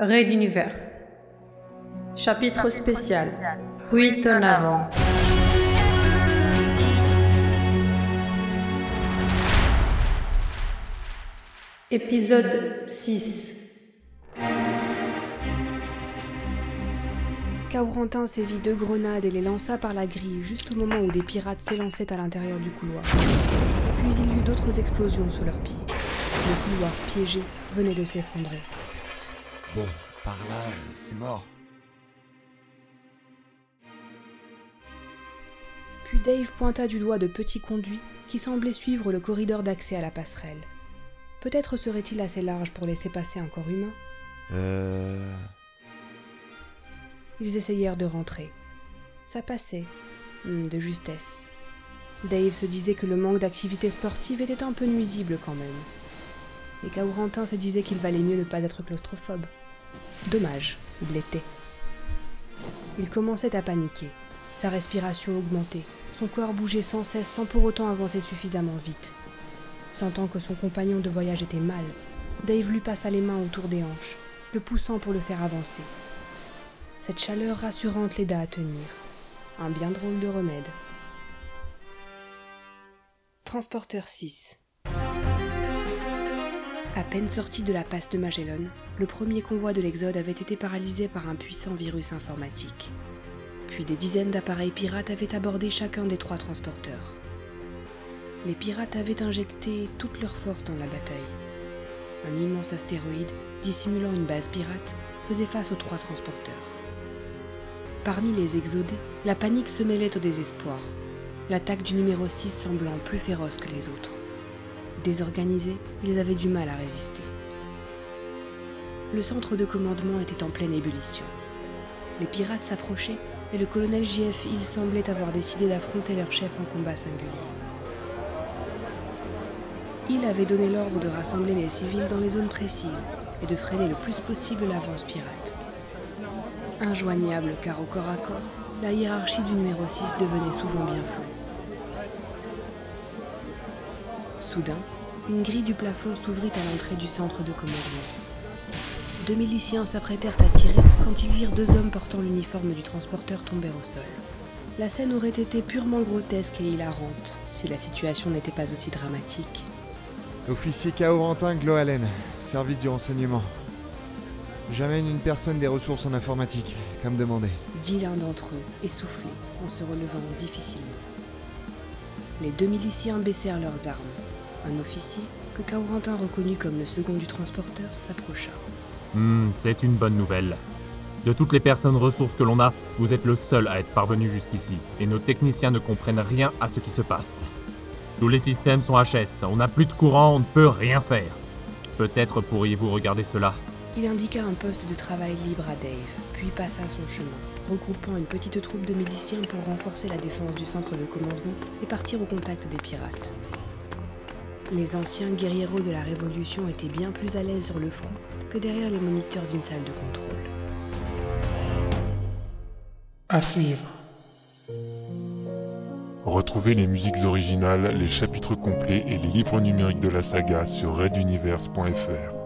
Raid Universe. Chapitre spécial. Fuite en avant. Épisode 6. Kaurentin saisit deux grenades et les lança par la grille juste au moment où des pirates s'élançaient à l'intérieur du couloir. Puis il y eut d'autres explosions sous leurs pieds. Le couloir piégé venait de s'effondrer. Bon, par là, c'est mort. Puis Dave pointa du doigt de petits conduits qui semblaient suivre le corridor d'accès à la passerelle. Peut-être serait-il assez large pour laisser passer un corps humain Euh... Ils essayèrent de rentrer. Ça passait, Hmm, de justesse. Dave se disait que le manque d'activité sportive était un peu nuisible quand même. Et Kaurentin se disait qu'il valait mieux ne pas être claustrophobe. Dommage, il l'était. Il commençait à paniquer. Sa respiration augmentait. Son corps bougeait sans cesse sans pour autant avancer suffisamment vite. Sentant que son compagnon de voyage était mal, Dave lui passa les mains autour des hanches, le poussant pour le faire avancer. Cette chaleur rassurante l'aida à tenir. Un bien drôle de remède. Transporteur 6 À peine sorti de la passe de Magellan, le premier convoi de l'Exode avait été paralysé par un puissant virus informatique. Puis des dizaines d'appareils pirates avaient abordé chacun des trois transporteurs. Les pirates avaient injecté toute leur force dans la bataille. Un immense astéroïde, dissimulant une base pirate, faisait face aux trois transporteurs. Parmi les exodés, la panique se mêlait au désespoir, l'attaque du numéro 6 semblant plus féroce que les autres. Désorganisés, ils avaient du mal à résister. Le centre de commandement était en pleine ébullition. Les pirates s'approchaient et le colonel JF Hill semblait avoir décidé d'affronter leur chef en combat singulier. Hill avait donné l'ordre de rassembler les civils dans les zones précises et de freiner le plus possible l'avance pirate. Injoignable car au corps à corps, la hiérarchie du numéro 6 devenait souvent bien floue. Soudain, une grille du plafond s'ouvrit à l'entrée du centre de commandement. Deux miliciens s'apprêtèrent à tirer quand ils virent deux hommes portant l'uniforme du transporteur tomber au sol. La scène aurait été purement grotesque et hilarante si la situation n'était pas aussi dramatique. Officier Kaurentin Gloalen, service du renseignement. J'amène une personne des ressources en informatique, comme demandé. dit l'un d'entre eux, essoufflé, en se relevant difficilement. Les deux miliciens baissèrent leurs armes. Un officier, que Kaurentin reconnut comme le second du transporteur, s'approcha. Hmm, c'est une bonne nouvelle. De toutes les personnes ressources que l'on a, vous êtes le seul à être parvenu jusqu'ici, et nos techniciens ne comprennent rien à ce qui se passe. Tous les systèmes sont HS, on n'a plus de courant, on ne peut rien faire. Peut-être pourriez-vous regarder cela. Il indiqua un poste de travail libre à Dave, puis passa son chemin, regroupant une petite troupe de miliciens pour renforcer la défense du centre de commandement et partir au contact des pirates. Les anciens guerrieros de la Révolution étaient bien plus à l'aise sur le front que derrière les moniteurs d'une salle de contrôle. À suivre. Retrouvez les musiques originales, les chapitres complets et les livres numériques de la saga sur raiduniverse.fr.